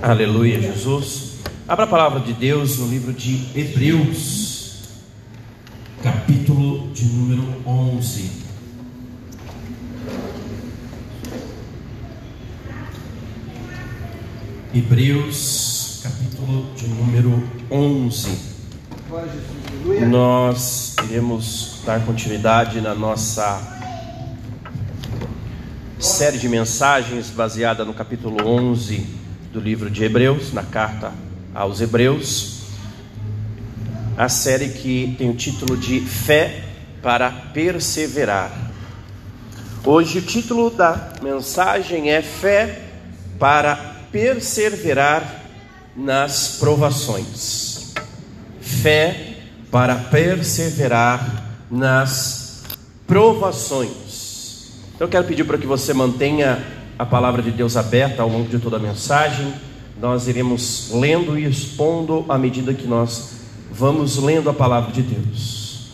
Aleluia, Jesus. Abra a palavra de Deus no livro de Hebreus, capítulo de número 11. Hebreus, capítulo de número 11. Nós iremos dar continuidade na nossa série de mensagens baseada no capítulo 11 do livro de Hebreus, na carta aos Hebreus. A série que tem o título de Fé para Perseverar. Hoje o título da mensagem é Fé para perseverar nas provações. Fé para perseverar nas provações. Então eu quero pedir para que você mantenha a palavra de Deus aberta ao longo de toda a mensagem. Nós iremos lendo e expondo à medida que nós vamos lendo a palavra de Deus.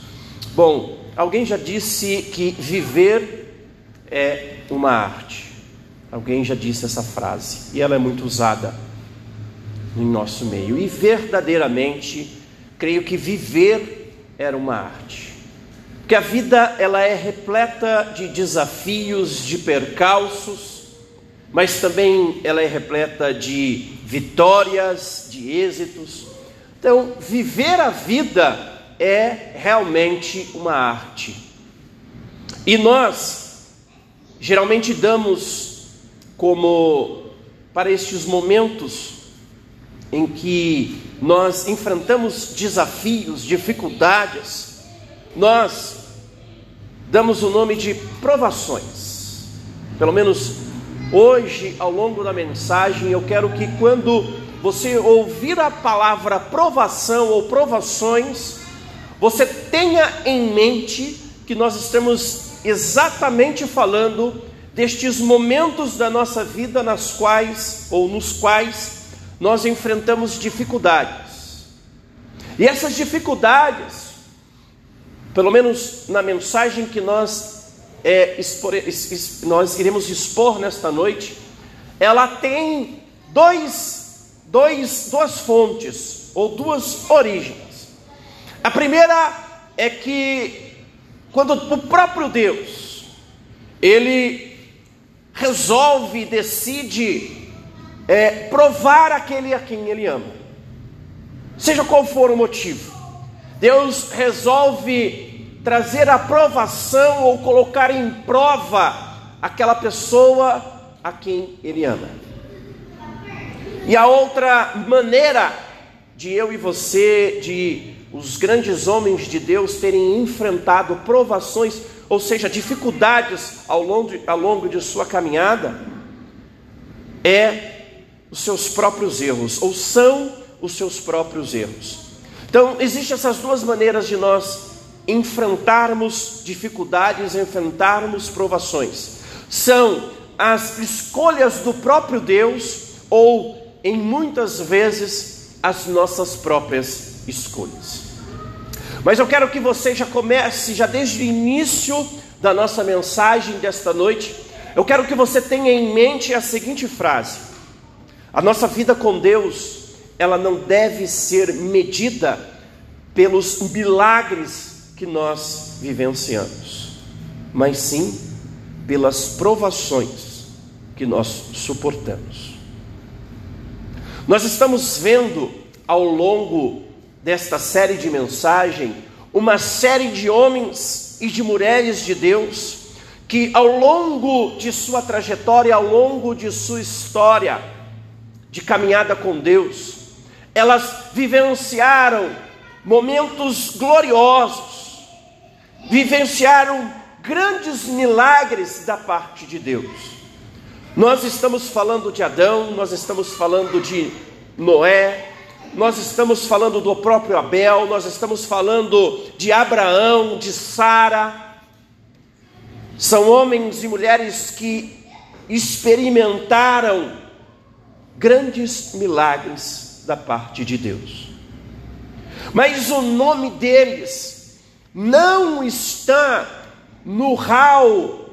Bom, alguém já disse que viver é uma arte. Alguém já disse essa frase e ela é muito usada em nosso meio. E verdadeiramente, creio que viver era uma arte. Porque a vida ela é repleta de desafios, de percalços, mas também ela é repleta de vitórias, de êxitos. Então, viver a vida é realmente uma arte. E nós geralmente damos como para estes momentos em que nós enfrentamos desafios, dificuldades, nós damos o nome de provações. Pelo menos hoje, ao longo da mensagem, eu quero que quando você ouvir a palavra provação ou provações, você tenha em mente que nós estamos exatamente falando destes momentos da nossa vida nas quais ou nos quais nós enfrentamos dificuldades. E essas dificuldades, pelo menos na mensagem que nós é, expor, nós iremos expor nesta noite, ela tem dois, dois, duas fontes ou duas origens. A primeira é que quando o próprio Deus ele resolve, decide é, provar aquele a quem ele ama, seja qual for o motivo. Deus resolve trazer a provação ou colocar em prova aquela pessoa a quem ele ama. E a outra maneira de eu e você, de os grandes homens de Deus terem enfrentado provações ou seja, dificuldades ao longo, de, ao longo de sua caminhada, é os seus próprios erros, ou são os seus próprios erros. Então, existem essas duas maneiras de nós enfrentarmos dificuldades, enfrentarmos provações. São as escolhas do próprio Deus, ou, em muitas vezes, as nossas próprias escolhas. Mas eu quero que você já comece, já desde o início da nossa mensagem desta noite, eu quero que você tenha em mente a seguinte frase: a nossa vida com Deus, ela não deve ser medida pelos milagres que nós vivenciamos, mas sim pelas provações que nós suportamos. Nós estamos vendo ao longo desta série de mensagem, uma série de homens e de mulheres de Deus que ao longo de sua trajetória, ao longo de sua história de caminhada com Deus, elas vivenciaram momentos gloriosos, vivenciaram grandes milagres da parte de Deus. Nós estamos falando de Adão, nós estamos falando de Noé, nós estamos falando do próprio Abel, nós estamos falando de Abraão, de Sara. São homens e mulheres que experimentaram grandes milagres da parte de Deus. Mas o nome deles não está no hall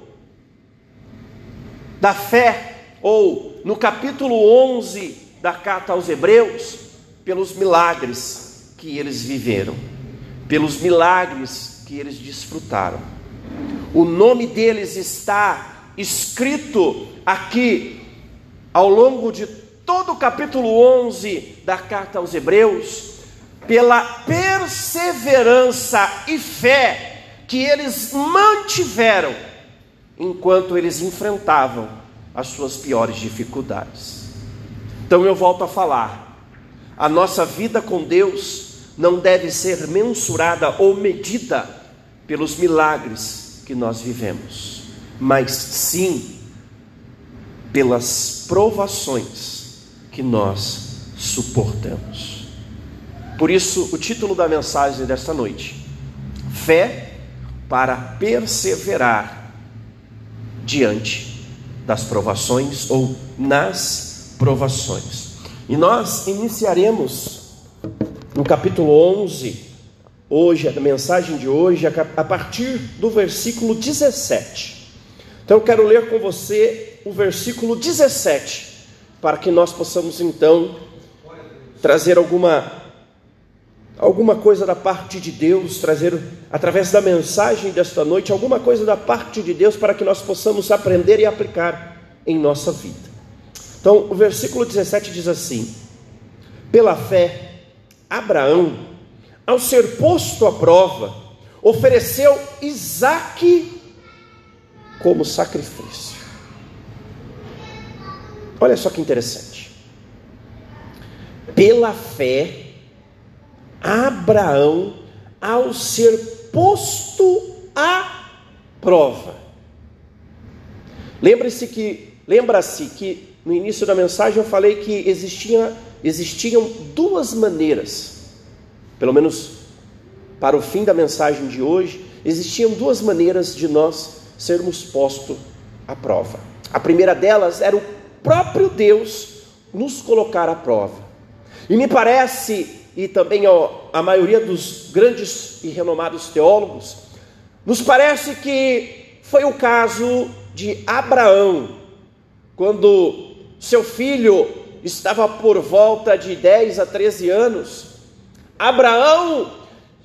da fé, ou no capítulo 11 da carta aos Hebreus pelos milagres que eles viveram, pelos milagres que eles desfrutaram. O nome deles está escrito aqui ao longo de todo o capítulo 11 da carta aos Hebreus, pela perseverança e fé que eles mantiveram enquanto eles enfrentavam as suas piores dificuldades. Então eu volto a falar, a nossa vida com Deus não deve ser mensurada ou medida pelos milagres que nós vivemos, mas sim pelas provações que nós suportamos. Por isso, o título da mensagem desta noite: Fé para perseverar diante das provações ou nas provações. E nós iniciaremos no capítulo 11, hoje, a mensagem de hoje, a partir do versículo 17. Então eu quero ler com você o versículo 17, para que nós possamos então trazer alguma alguma coisa da parte de Deus, trazer através da mensagem desta noite alguma coisa da parte de Deus para que nós possamos aprender e aplicar em nossa vida. Então, o versículo 17 diz assim: Pela fé, Abraão, ao ser posto à prova, ofereceu Isaque como sacrifício. Olha só que interessante. Pela fé, Abraão, ao ser posto à prova. Lembre-se que, lembra-se que no início da mensagem eu falei que existia, existiam duas maneiras, pelo menos para o fim da mensagem de hoje, existiam duas maneiras de nós sermos postos à prova. A primeira delas era o próprio Deus nos colocar à prova. E me parece e também a maioria dos grandes e renomados teólogos, nos parece que foi o caso de Abraão, quando seu filho estava por volta de 10 a 13 anos. Abraão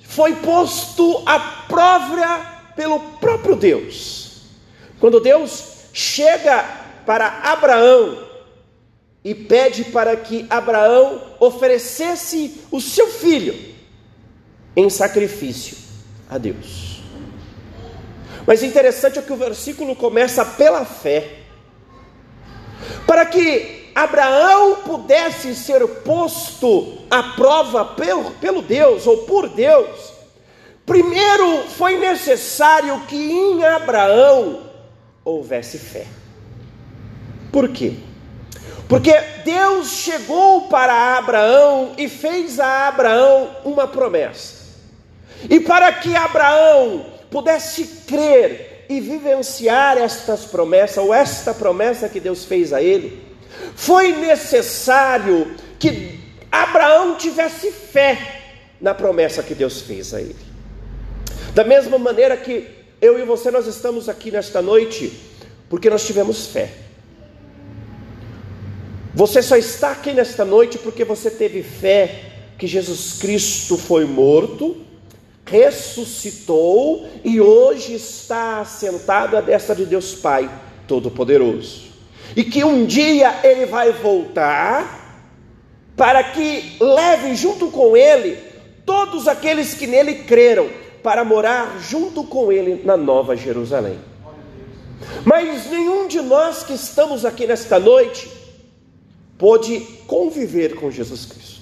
foi posto à prova pelo próprio Deus. Quando Deus chega para Abraão e pede para que Abraão oferecesse o seu filho em sacrifício a Deus. Mas interessante é que o versículo começa pela fé. Para que Abraão pudesse ser posto à prova pelo, pelo Deus ou por Deus, primeiro foi necessário que em Abraão houvesse fé. Por quê? Porque Deus chegou para Abraão e fez a Abraão uma promessa. E para que Abraão pudesse crer e vivenciar estas promessas, ou esta promessa que Deus fez a ele, foi necessário que Abraão tivesse fé na promessa que Deus fez a ele. Da mesma maneira que eu e você nós estamos aqui nesta noite, porque nós tivemos fé. Você só está aqui nesta noite porque você teve fé que Jesus Cristo foi morto, ressuscitou e hoje está assentado à destra de Deus Pai Todo-Poderoso. E que um dia ele vai voltar para que leve junto com ele todos aqueles que nele creram para morar junto com ele na Nova Jerusalém. Mas nenhum de nós que estamos aqui nesta noite pôde conviver com Jesus Cristo.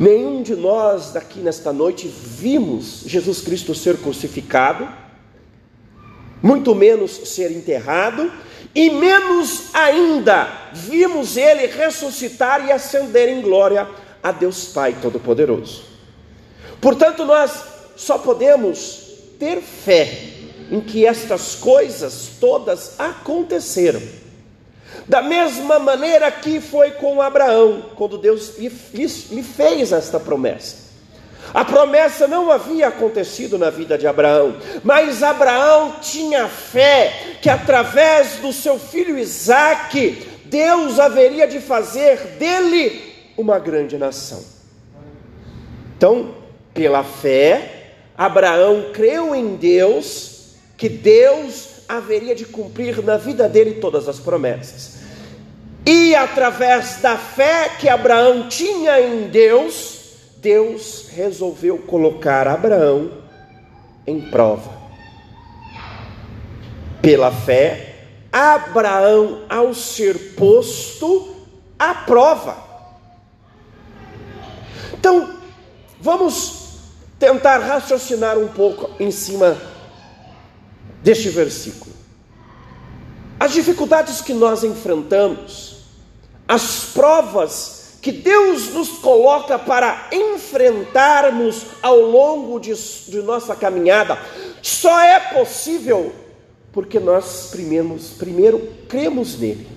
Nenhum de nós daqui nesta noite vimos Jesus Cristo ser crucificado, muito menos ser enterrado, e menos ainda vimos ele ressuscitar e ascender em glória a Deus Pai Todo-Poderoso. Portanto, nós só podemos ter fé em que estas coisas todas aconteceram da mesma maneira que foi com Abraão, quando Deus lhe, lhe fez esta promessa. A promessa não havia acontecido na vida de Abraão, mas Abraão tinha fé que através do seu filho Isaque, Deus haveria de fazer dele uma grande nação. Então, pela fé, Abraão creu em Deus, que Deus haveria de cumprir na vida dele todas as promessas. E através da fé que Abraão tinha em Deus, Deus resolveu colocar Abraão em prova. Pela fé, Abraão, ao ser posto à prova. Então, vamos tentar raciocinar um pouco em cima deste versículo. As dificuldades que nós enfrentamos, as provas que Deus nos coloca para enfrentarmos ao longo de, de nossa caminhada, só é possível porque nós primeiro, primeiro cremos nele.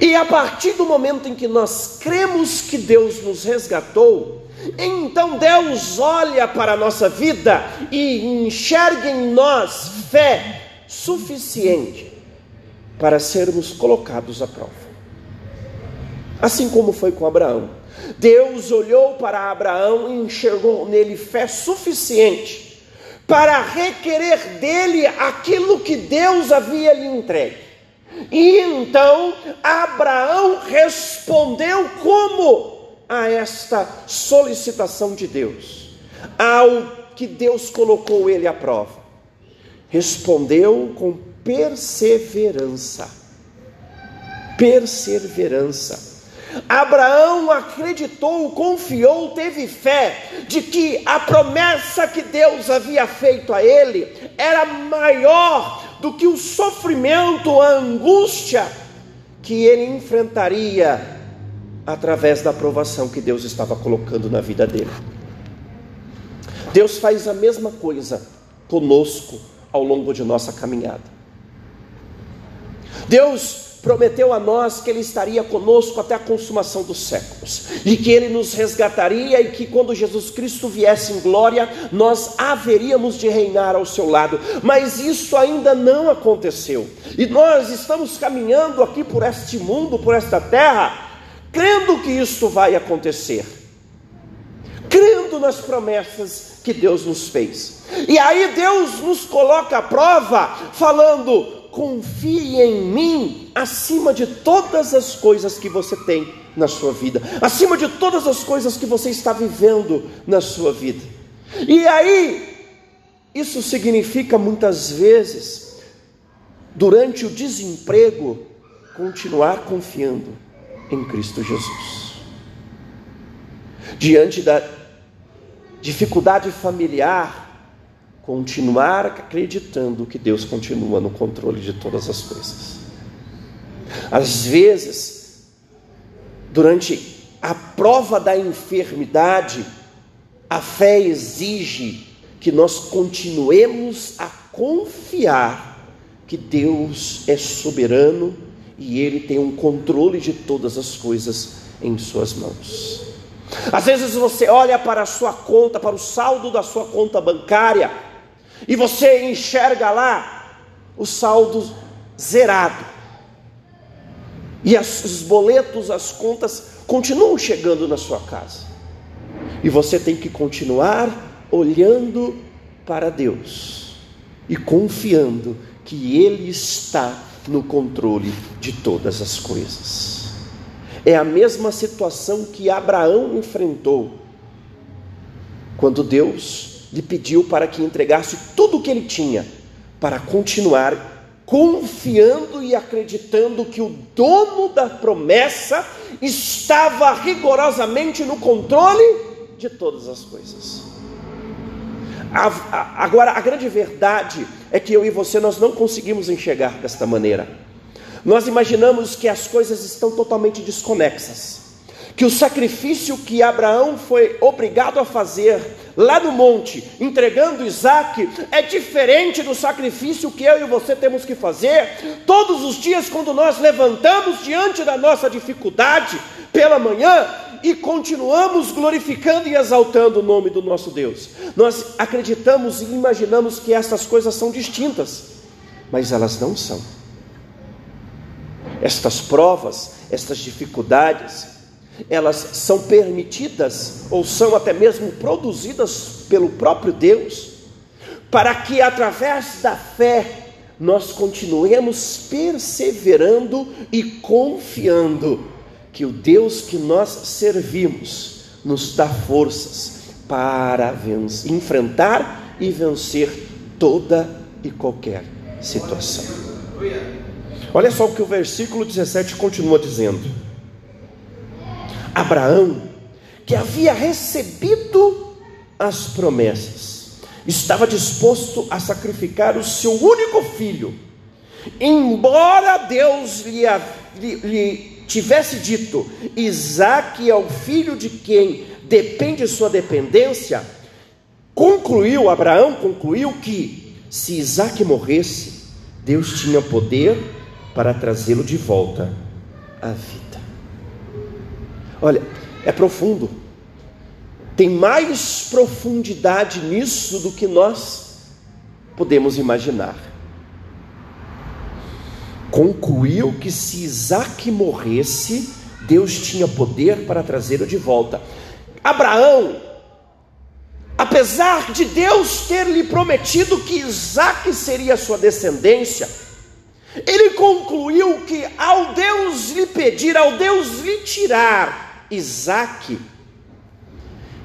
E a partir do momento em que nós cremos que Deus nos resgatou, então Deus olha para a nossa vida e enxerga em nós fé suficiente para sermos colocados à prova. Assim como foi com Abraão. Deus olhou para Abraão e enxergou nele fé suficiente para requerer dele aquilo que Deus havia lhe entregue. E então Abraão respondeu como a esta solicitação de Deus, ao que Deus colocou ele à prova. Respondeu com perseverança. Perseverança. Abraão acreditou, confiou, teve fé de que a promessa que Deus havia feito a ele era maior do que o sofrimento, a angústia que ele enfrentaria através da aprovação que Deus estava colocando na vida dele. Deus faz a mesma coisa conosco ao longo de nossa caminhada. Deus prometeu a nós que Ele estaria conosco até a consumação dos séculos, e que Ele nos resgataria, e que quando Jesus Cristo viesse em glória, nós haveríamos de reinar ao seu lado, mas isso ainda não aconteceu, e nós estamos caminhando aqui por este mundo, por esta terra, crendo que isto vai acontecer, crendo nas promessas que Deus nos fez, e aí Deus nos coloca à prova, falando: confie em mim acima de todas as coisas que você tem na sua vida, acima de todas as coisas que você está vivendo na sua vida. E aí, isso significa muitas vezes, durante o desemprego, continuar confiando em Cristo Jesus. Diante da dificuldade familiar, continuar acreditando que Deus continua no controle de todas as coisas. Às vezes, durante a prova da enfermidade, a fé exige que nós continuemos a confiar que Deus é soberano e Ele tem um controle de todas as coisas em Suas mãos. Às vezes você olha para a sua conta, para o saldo da sua conta bancária, e você enxerga lá o saldo zerado. E as, os boletos, as contas continuam chegando na sua casa. E você tem que continuar olhando para Deus e confiando que Ele está no controle de todas as coisas. É a mesma situação que Abraão enfrentou quando Deus lhe pediu para que entregasse tudo o que ele tinha para continuar confiando e acreditando que o dono da promessa estava rigorosamente no controle de todas as coisas. Agora, a grande verdade é que eu e você nós não conseguimos enxergar desta maneira. Nós imaginamos que as coisas estão totalmente desconexas que o sacrifício que Abraão foi obrigado a fazer lá no monte, entregando Isaac, é diferente do sacrifício que eu e você temos que fazer todos os dias quando nós levantamos diante da nossa dificuldade pela manhã e continuamos glorificando e exaltando o nome do nosso Deus. Nós acreditamos e imaginamos que essas coisas são distintas, mas elas não são. Estas provas, estas dificuldades, elas são permitidas ou são até mesmo produzidas pelo próprio Deus, para que através da fé nós continuemos perseverando e confiando que o Deus que nós servimos nos dá forças para enfrentar e vencer toda e qualquer situação. Olha só o que o versículo 17 continua dizendo. Abraão, que havia recebido as promessas, estava disposto a sacrificar o seu único filho, embora Deus lhe, lhe, lhe tivesse dito: Isaac é o filho de quem depende sua dependência, concluiu, Abraão concluiu que se Isaac morresse, Deus tinha poder para trazê-lo de volta à vida. Olha, é profundo. Tem mais profundidade nisso do que nós podemos imaginar. Concluiu que se Isaac morresse, Deus tinha poder para trazê-lo de volta. Abraão, apesar de Deus ter lhe prometido que Isaac seria sua descendência, ele concluiu que ao Deus lhe pedir, ao Deus lhe tirar Isaac,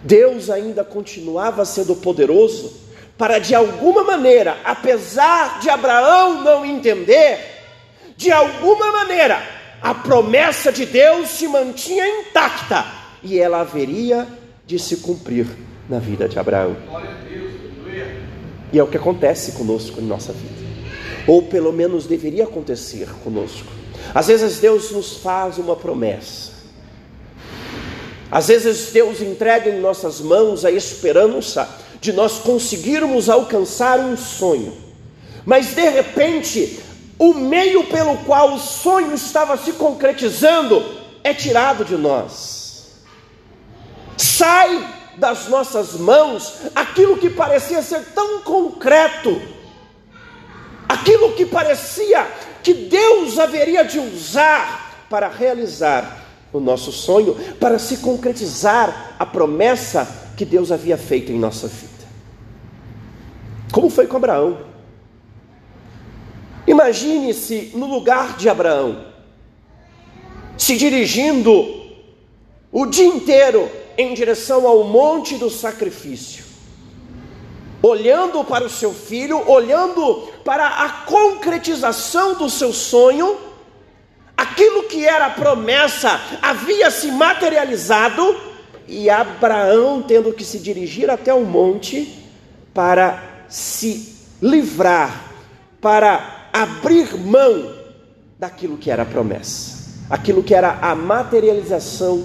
Deus ainda continuava sendo poderoso para de alguma maneira, apesar de Abraão não entender, de alguma maneira, a promessa de Deus se mantinha intacta e ela haveria de se cumprir na vida de Abraão. E é o que acontece conosco em nossa vida ou pelo menos deveria acontecer conosco. Às vezes Deus nos faz uma promessa, às vezes Deus entrega em nossas mãos a esperança de nós conseguirmos alcançar um sonho, mas de repente o meio pelo qual o sonho estava se concretizando é tirado de nós, sai das nossas mãos aquilo que parecia ser tão concreto aquilo que parecia que Deus haveria de usar para realizar o nosso sonho, para se concretizar a promessa que Deus havia feito em nossa vida. Como foi com Abraão? Imagine-se no lugar de Abraão, se dirigindo o dia inteiro em direção ao monte do sacrifício olhando para o seu filho, olhando para a concretização do seu sonho, aquilo que era promessa havia se materializado, e Abraão tendo que se dirigir até o monte para se livrar, para abrir mão daquilo que era promessa, aquilo que era a materialização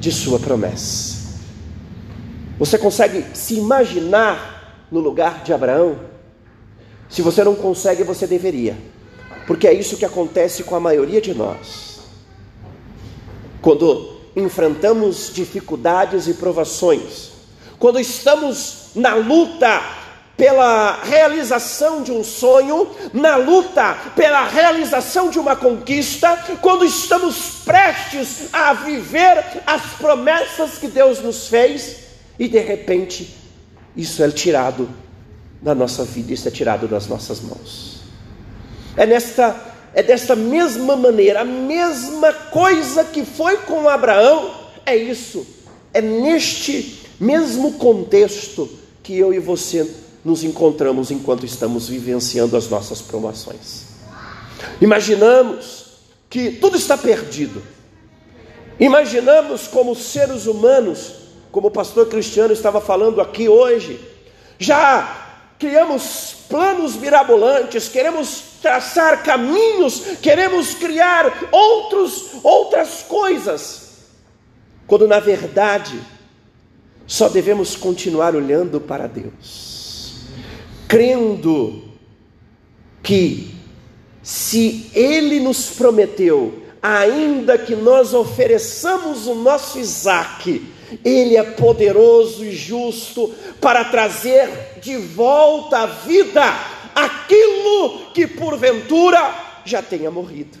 de sua promessa. Você consegue se imaginar no lugar de Abraão? Se você não consegue, você deveria, porque é isso que acontece com a maioria de nós. Quando enfrentamos dificuldades e provações, quando estamos na luta pela realização de um sonho, na luta pela realização de uma conquista, quando estamos prestes a viver as promessas que Deus nos fez, e de repente isso é tirado da nossa vida, isso é tirado das nossas mãos. É nesta é desta mesma maneira, a mesma coisa que foi com Abraão, é isso. É neste mesmo contexto que eu e você nos encontramos enquanto estamos vivenciando as nossas provações. Imaginamos que tudo está perdido. Imaginamos como seres humanos como o pastor Cristiano estava falando aqui hoje, já criamos planos mirabolantes, queremos traçar caminhos, queremos criar outros, outras coisas, quando na verdade só devemos continuar olhando para Deus, crendo que se Ele nos prometeu, ainda que nós ofereçamos o nosso Isaac, ele é poderoso e justo para trazer de volta à vida aquilo que porventura já tenha morrido.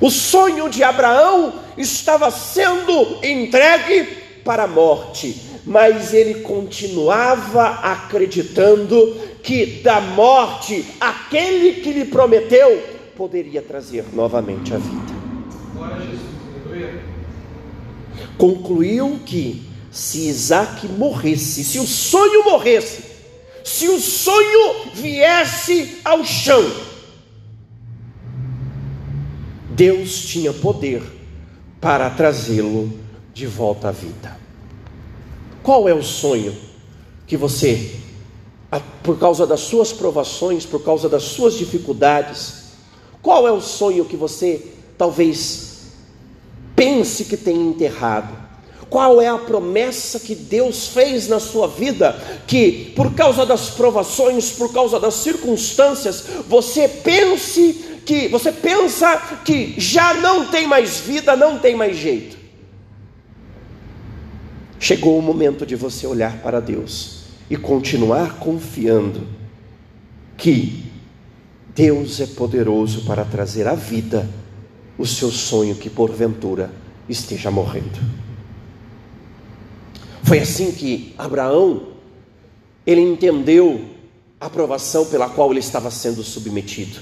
O sonho de Abraão estava sendo entregue para a morte, mas ele continuava acreditando que da morte aquele que lhe prometeu poderia trazer novamente a vida. Concluiu que se Isaac morresse, se o sonho morresse, se o sonho viesse ao chão, Deus tinha poder para trazê-lo de volta à vida. Qual é o sonho que você, por causa das suas provações, por causa das suas dificuldades, qual é o sonho que você talvez pense que tem enterrado? Qual é a promessa que Deus fez na sua vida que, por causa das provações, por causa das circunstâncias, você pense que você pensa que já não tem mais vida, não tem mais jeito. Chegou o momento de você olhar para Deus e continuar confiando que Deus é poderoso para trazer à vida o seu sonho que porventura esteja morrendo. Foi assim que Abraão ele entendeu a aprovação pela qual ele estava sendo submetido.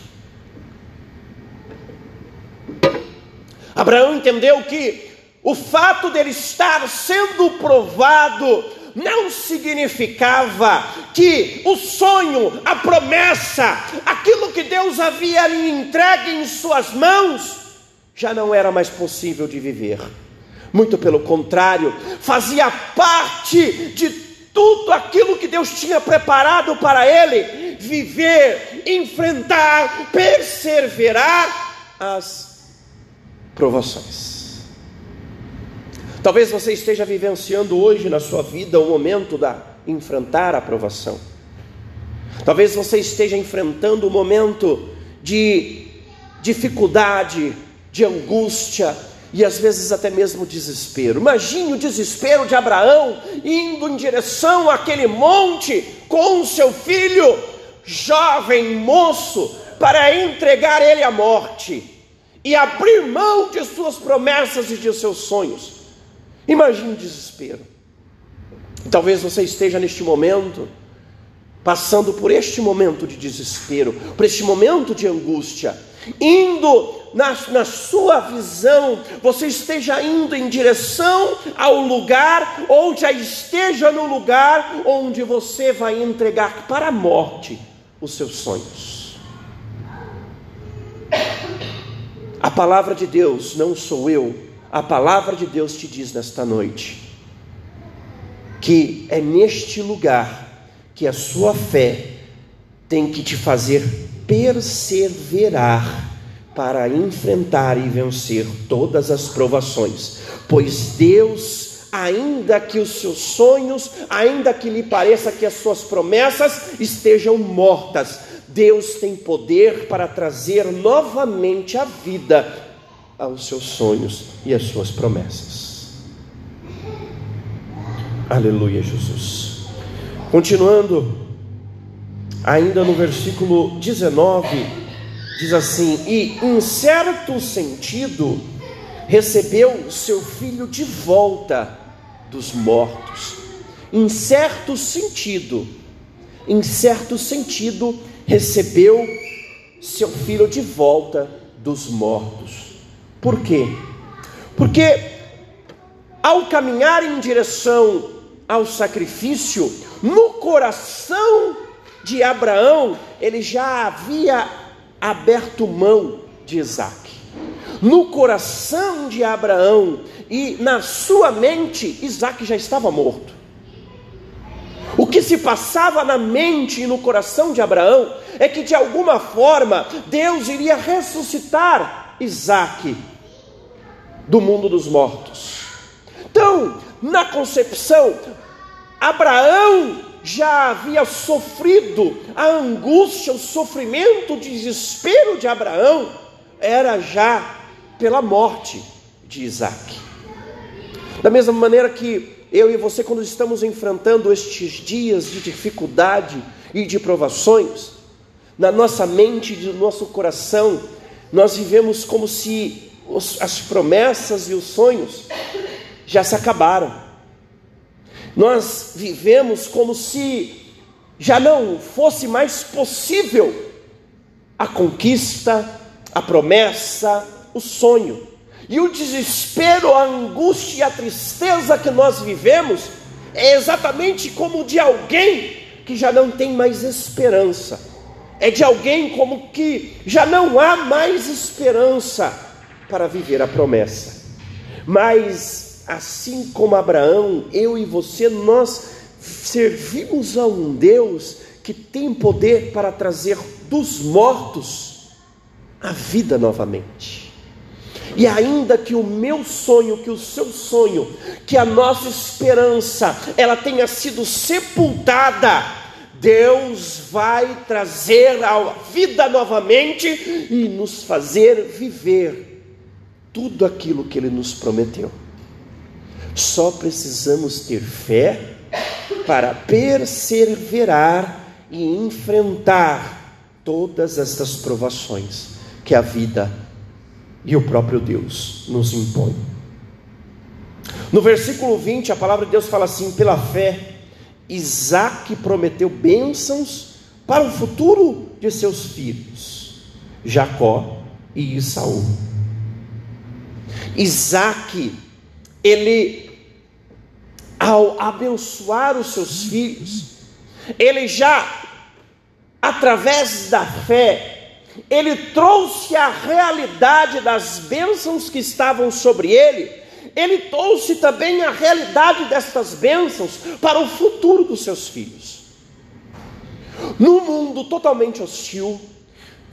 Abraão entendeu que o fato dele estar sendo provado não significava que o sonho, a promessa, aquilo que Deus havia lhe entregue em suas mãos, já não era mais possível de viver. Muito pelo contrário, fazia parte de tudo aquilo que Deus tinha preparado para ele viver, enfrentar, perseverar as provações. Talvez você esteja vivenciando hoje na sua vida o momento da enfrentar a provação. Talvez você esteja enfrentando um momento de dificuldade, de angústia e às vezes até mesmo desespero. Imagine o desespero de Abraão indo em direção àquele monte com o seu filho, jovem moço, para entregar ele à morte e abrir mão de suas promessas e de seus sonhos. Imagine o desespero. Talvez você esteja neste momento, passando por este momento de desespero, por este momento de angústia, indo na, na sua visão, você esteja indo em direção ao lugar, ou já esteja no lugar onde você vai entregar para a morte os seus sonhos. A palavra de Deus, não sou eu, a palavra de Deus te diz nesta noite que é neste lugar que a sua fé tem que te fazer perseverar para enfrentar e vencer todas as provações, pois Deus, ainda que os seus sonhos, ainda que lhe pareça que as suas promessas estejam mortas, Deus tem poder para trazer novamente a vida aos seus sonhos e às suas promessas. Aleluia, Jesus. Continuando, ainda no versículo 19, diz assim: E em certo sentido, recebeu seu filho de volta dos mortos. Em certo sentido, em certo sentido, recebeu seu filho de volta dos mortos. Por quê? Porque ao caminhar em direção ao sacrifício, no coração de Abraão, ele já havia aberto mão de Isaac. No coração de Abraão e na sua mente, Isaac já estava morto. O que se passava na mente e no coração de Abraão é que de alguma forma Deus iria ressuscitar Isaac do mundo dos mortos. Então, na concepção, Abraão já havia sofrido a angústia, o sofrimento, o desespero de Abraão era já pela morte de Isaac. Da mesma maneira que eu e você, quando estamos enfrentando estes dias de dificuldade e de provações, na nossa mente e no nosso coração, nós vivemos como se as promessas e os sonhos já se acabaram. Nós vivemos como se já não fosse mais possível a conquista, a promessa, o sonho. E o desespero, a angústia e a tristeza que nós vivemos é exatamente como de alguém que já não tem mais esperança. É de alguém como que já não há mais esperança para viver a promessa. Mas assim como Abraão, eu e você, nós servimos a um Deus que tem poder para trazer dos mortos a vida novamente. E ainda que o meu sonho, que o seu sonho, que a nossa esperança, ela tenha sido sepultada, Deus vai trazer a vida novamente e nos fazer viver tudo aquilo que Ele nos prometeu. Só precisamos ter fé para perseverar e enfrentar todas estas provações que a vida e o próprio Deus nos impõe. No versículo 20, a palavra de Deus fala assim: pela fé, Isaac prometeu bênçãos para o futuro de seus filhos, Jacó e Isaú. Isaac, ele ao abençoar os seus filhos, ele já, através da fé, ele trouxe a realidade das bênçãos que estavam sobre ele, ele trouxe também a realidade destas bênçãos para o futuro dos seus filhos. No mundo totalmente hostil,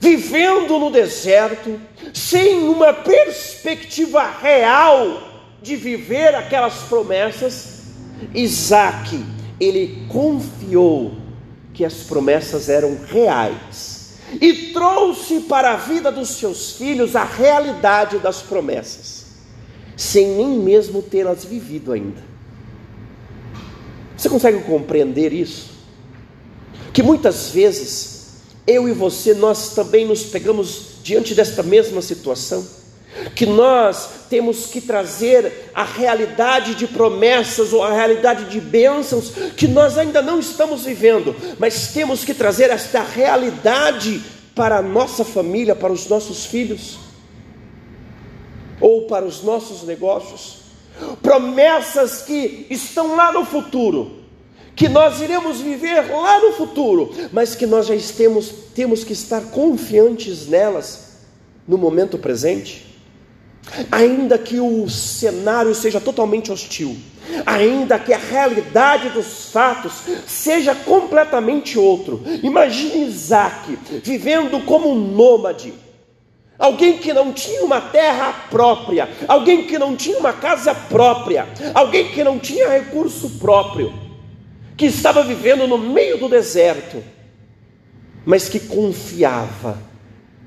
vivendo no deserto, sem uma perspectiva real de viver aquelas promessas, Isaac, ele confiou que as promessas eram reais e trouxe para a vida dos seus filhos a realidade das promessas, sem nem mesmo tê-las vivido ainda. Você consegue compreender isso? Que muitas vezes eu e você nós também nos pegamos diante desta mesma situação que nós temos que trazer a realidade de promessas ou a realidade de bênçãos que nós ainda não estamos vivendo, mas temos que trazer esta realidade para a nossa família, para os nossos filhos ou para os nossos negócios. Promessas que estão lá no futuro, que nós iremos viver lá no futuro, mas que nós já temos, temos que estar confiantes nelas no momento presente. Ainda que o cenário seja totalmente hostil, ainda que a realidade dos fatos seja completamente outro. Imagine Isaac vivendo como um nômade, alguém que não tinha uma terra própria, alguém que não tinha uma casa própria, alguém que não tinha recurso próprio, que estava vivendo no meio do deserto, mas que confiava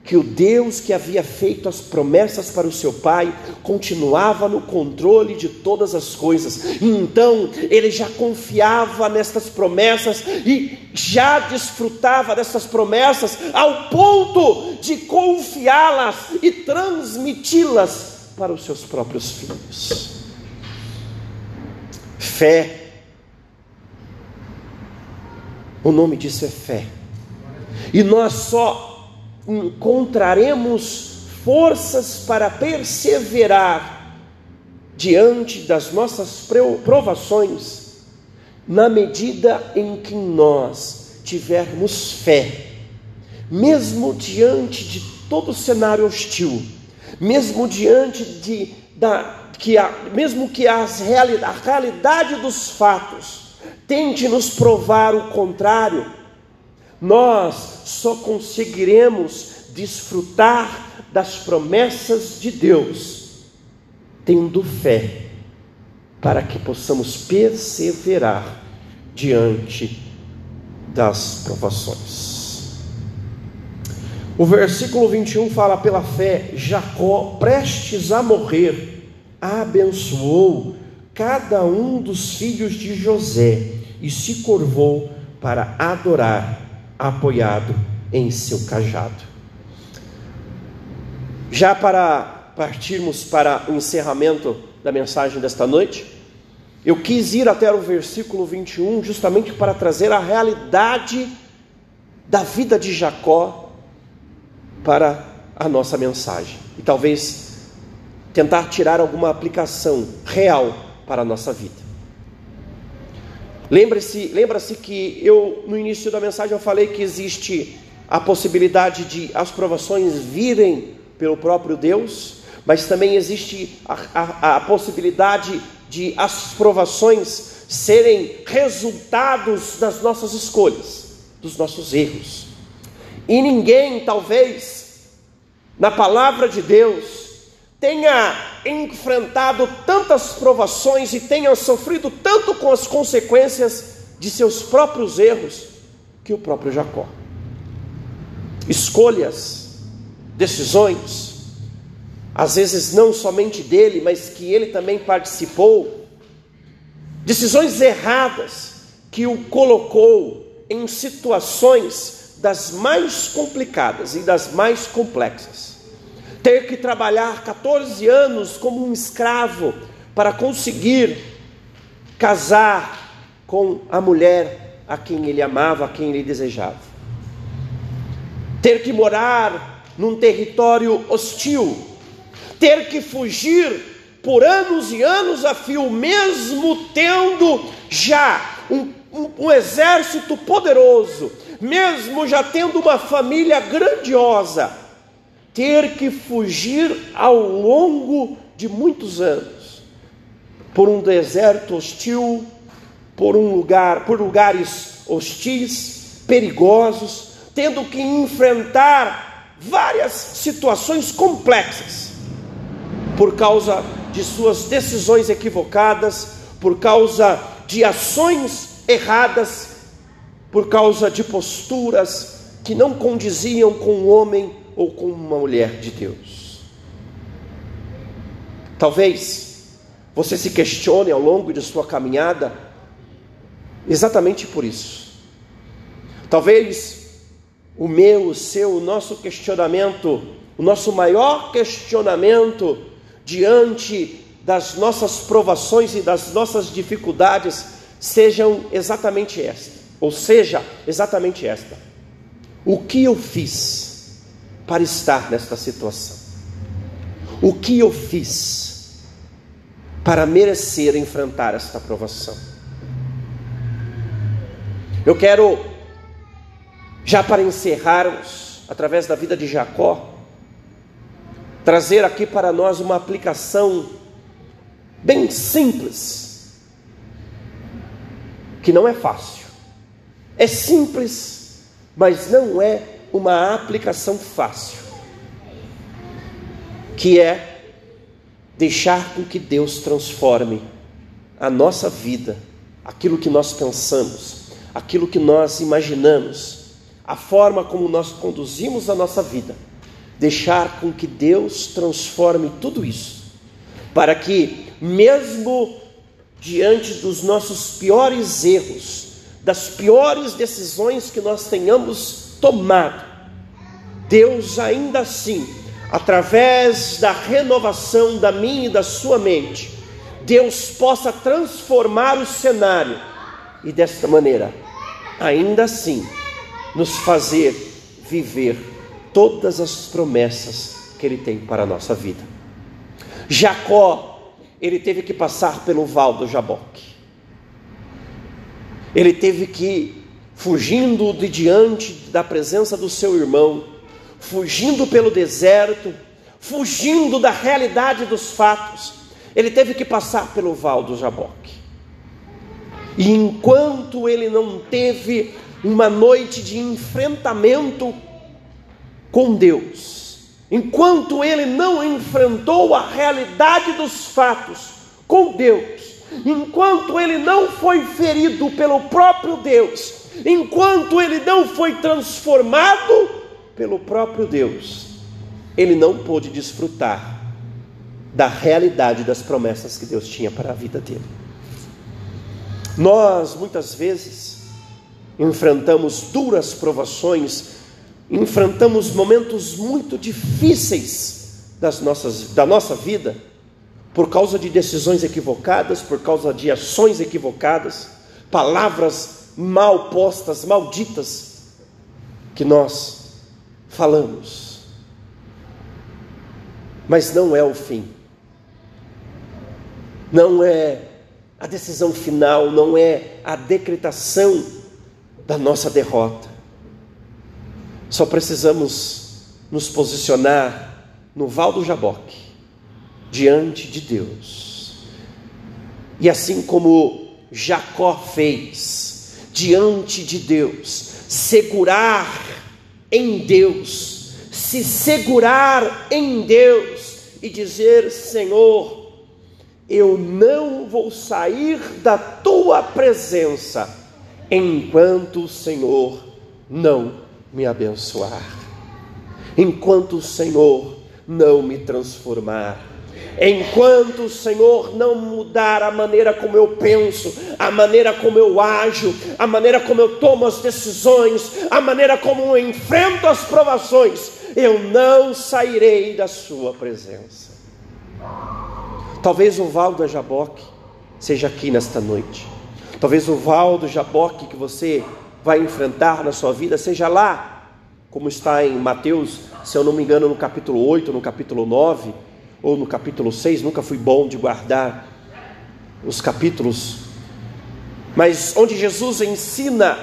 que o Deus que havia feito as promessas para o seu pai continuava no controle de todas as coisas. Então ele já confiava nestas promessas e já desfrutava dessas promessas ao ponto de confiá-las e transmiti-las para os seus próprios filhos. Fé. O nome disso é fé. E nós só encontraremos forças para perseverar diante das nossas provações, na medida em que nós tivermos fé, mesmo diante de todo cenário hostil, mesmo diante de da que a, mesmo que as realidade, a realidade dos fatos tente nos provar o contrário, nós só conseguiremos desfrutar das promessas de Deus tendo fé, para que possamos perseverar diante das provações. O versículo 21 fala: pela fé, Jacó, prestes a morrer, abençoou cada um dos filhos de José e se curvou para adorar apoiado em seu cajado. Já para, partirmos para o encerramento da mensagem desta noite, eu quis ir até o versículo 21 justamente para trazer a realidade da vida de Jacó para a nossa mensagem e talvez tentar tirar alguma aplicação real para a nossa vida. Lembre-se, lembra-se que eu no início da mensagem eu falei que existe a possibilidade de as provações virem pelo próprio Deus, mas também existe a, a, a possibilidade de as provações serem resultados das nossas escolhas, dos nossos erros. E ninguém, talvez, na palavra de Deus, tenha enfrentado tantas provações e tenha sofrido tanto com as consequências de seus próprios erros que o próprio Jacó. Escolhas, decisões, às vezes não somente dele, mas que ele também participou, decisões erradas que o colocou em situações das mais complicadas e das mais complexas. Ter que trabalhar 14 anos como um escravo para conseguir casar com a mulher a quem ele amava, a quem ele desejava. Ter que morar num território hostil, ter que fugir por anos e anos a fio, mesmo tendo já um, um, um exército poderoso, mesmo já tendo uma família grandiosa, ter que fugir ao longo de muitos anos por um deserto hostil, por um lugar, por lugares hostis, perigosos, tendo que enfrentar várias situações complexas por causa de suas decisões equivocadas, por causa de ações erradas, por causa de posturas que não condiziam com um homem ou com uma mulher de Deus. Talvez você se questione ao longo de sua caminhada exatamente por isso. Talvez o meu, o seu, o nosso questionamento, o nosso maior questionamento diante das nossas provações e das nossas dificuldades sejam exatamente esta, ou seja, exatamente esta: o que eu fiz para estar nesta situação? O que eu fiz para merecer enfrentar esta provação? Eu quero, já para encerrarmos, através da vida de Jacó, trazer aqui para nós uma aplicação bem simples, que não é fácil. É simples, mas não é uma aplicação fácil, que é deixar com que Deus transforme a nossa vida, aquilo que nós pensamos, aquilo que nós imaginamos, a forma como nós conduzimos a nossa vida. Deixar com que Deus transforme tudo isso, para que, mesmo diante dos nossos piores erros, das piores decisões que nós tenhamos tomado, Deus ainda assim, através da renovação da minha e da sua mente, Deus possa transformar o cenário e desta maneira, ainda assim, nos fazer viver todas as promessas que Ele tem para a nossa vida. Jacó, ele teve que passar pelo val do Jaboque. Ele teve que, fugindo de diante da presença do seu irmão, fugindo pelo deserto, fugindo da realidade dos fatos, ele teve que passar pelo val do Jaboque. E enquanto ele não teve uma noite de enfrentamento com Deus, enquanto ele não enfrentou a realidade dos fatos com Deus, enquanto ele não foi ferido pelo próprio Deus, enquanto ele não foi transformado pelo próprio Deus, ele não pôde desfrutar da realidade das promessas que Deus tinha para a vida dele. Nós muitas vezes enfrentamos duras provações enfrentamos momentos muito difíceis das nossas, da nossa vida, por causa de decisões equivocadas, por causa de ações equivocadas, palavras mal postas, malditas, que nós falamos. Mas não é o fim, não é a decisão final, não é a decretação da nossa derrota. Só precisamos nos posicionar no Val do Jaboque, diante de Deus. E assim como Jacó fez, diante de Deus, segurar em Deus, se segurar em Deus e dizer: Senhor, eu não vou sair da tua presença enquanto o Senhor não me abençoar, enquanto o Senhor não me transformar, enquanto o Senhor não mudar a maneira como eu penso, a maneira como eu ajo, a maneira como eu tomo as decisões, a maneira como eu enfrento as provações, eu não sairei da Sua presença. Talvez o val do Jaboque seja aqui nesta noite. Talvez o val do Jaboque que você vai enfrentar na sua vida, seja lá, como está em Mateus, se eu não me engano, no capítulo 8, no capítulo 9, ou no capítulo 6, nunca fui bom de guardar os capítulos, mas onde Jesus ensina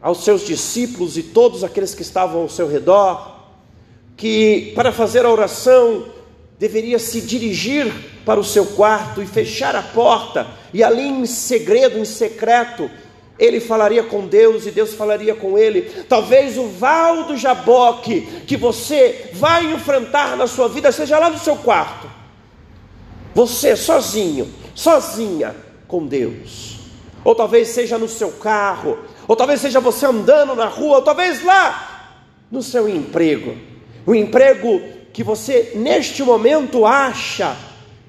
aos seus discípulos e todos aqueles que estavam ao seu redor, que para fazer a oração deveria se dirigir para o seu quarto e fechar a porta, e ali em segredo, em secreto, ele falaria com Deus e Deus falaria com ele. Talvez o val do Jaboque que você vai enfrentar na sua vida seja lá no seu quarto. Você sozinho, sozinha com Deus. Ou talvez seja no seu carro, ou talvez seja você andando na rua, ou talvez lá no seu emprego. O emprego que você neste momento acha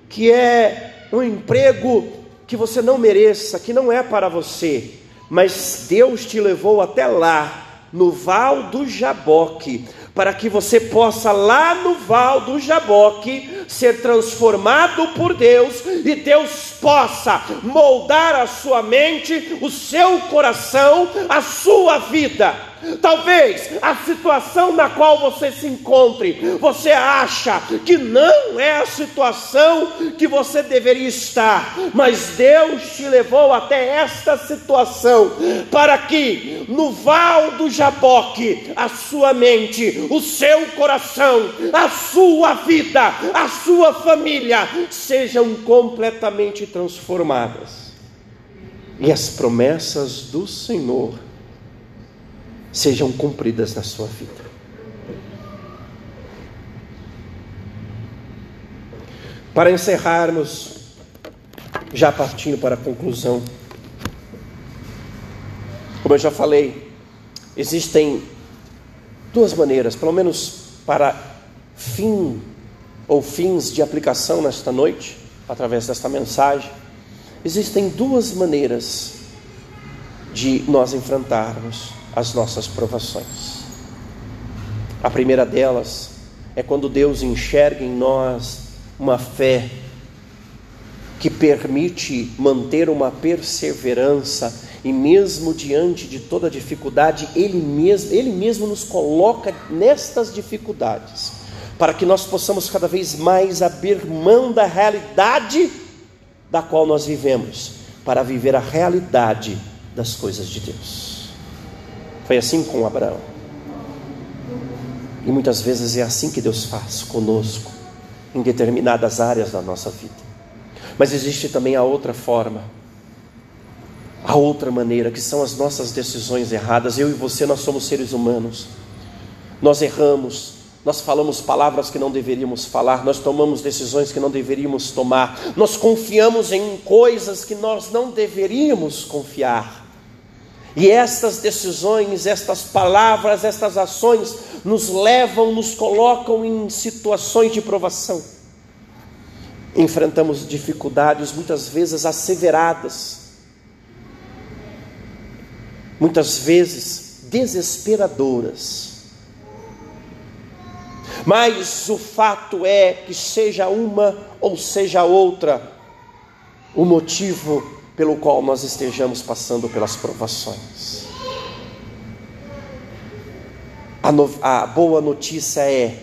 que é um emprego que você não mereça, que não é para você mas Deus te levou até lá, no Val do Jaboque, para que você possa lá no Val do Jaboque ser transformado por Deus e Deus possa moldar a sua mente, o seu coração, a sua vida Talvez a situação na qual você se encontre, você acha que não é a situação que você deveria estar, mas Deus te levou até esta situação para que no val do Jaboque a sua mente, o seu coração, a sua vida, a sua família sejam completamente transformadas. E as promessas do Senhor sejam cumpridas na sua vida. Para encerrarmos, já partindo para a conclusão, como eu já falei, existem duas maneiras, pelo menos para fim ou fins de aplicação nesta noite, através desta mensagem, existem duas maneiras de nós enfrentarmos as nossas provações. A primeira delas é quando Deus enxerga em nós uma fé que permite manter uma perseverança e mesmo diante de toda dificuldade, ele mesmo, ele mesmo nos coloca nestas dificuldades, para que nós possamos cada vez mais abrir mão da realidade da qual nós vivemos, para viver a realidade das coisas de Deus. Foi assim com Abraão. E muitas vezes é assim que Deus faz conosco, em determinadas áreas da nossa vida. Mas existe também a outra forma, a outra maneira, que são as nossas decisões erradas. Eu e você, nós somos seres humanos, nós erramos, nós falamos palavras que não deveríamos falar, nós tomamos decisões que não deveríamos tomar, nós confiamos em coisas que nós não deveríamos confiar. E estas decisões, estas palavras, estas ações nos levam, nos colocam em situações de provação. Enfrentamos dificuldades muitas vezes asseveradas, muitas vezes desesperadoras. Mas o fato é que, seja uma ou seja outra, o motivo pelo qual nós estejamos passando pelas provações. A, no, a boa notícia é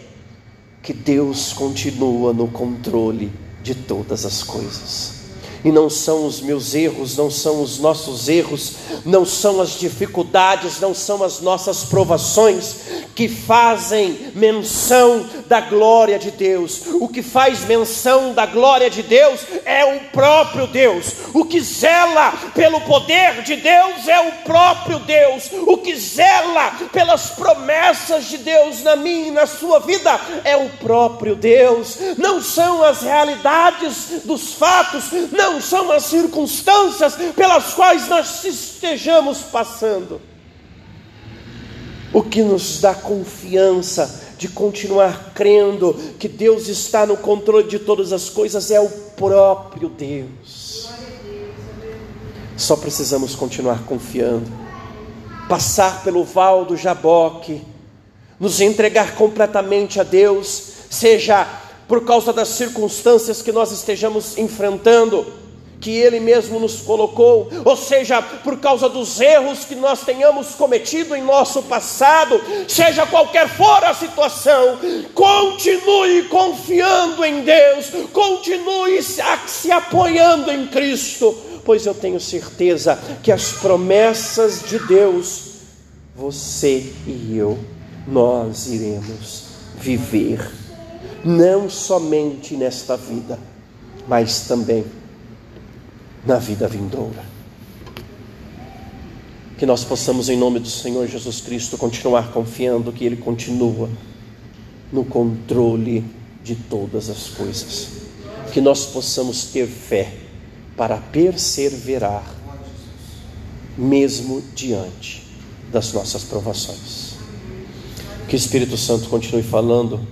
que Deus continua no controle de todas as coisas e não são os meus erros, não são os nossos erros, não são as dificuldades, não são as nossas provações que fazem menção da glória de Deus. O que faz menção da glória de Deus é o próprio Deus. O que zela pelo poder de Deus é o próprio Deus. O que zela pelas promessas de Deus na minha e na sua vida é o próprio Deus. Não são as realidades dos fatos, não não são as circunstâncias pelas quais nós estejamos passando. O que nos dá confiança de continuar crendo que Deus está no controle de todas as coisas é o próprio Deus. Só precisamos continuar confiando, passar pelo val do Jaboque, nos entregar completamente a Deus, seja por causa das circunstâncias que nós estejamos enfrentando, que Ele mesmo nos colocou, ou seja, por causa dos erros que nós tenhamos cometido em nosso passado, seja qualquer for a situação, continue confiando em Deus, continue se apoiando em Cristo, pois eu tenho certeza que as promessas de Deus, você e eu, nós iremos viver, não somente nesta vida, mas também na vida vindoura. Que nós possamos, em nome do Senhor Jesus Cristo, continuar confiando que Ele continua no controle de todas as coisas. Que nós possamos ter fé para perseverar, mesmo diante das nossas provações. Que o Espírito Santo continue falando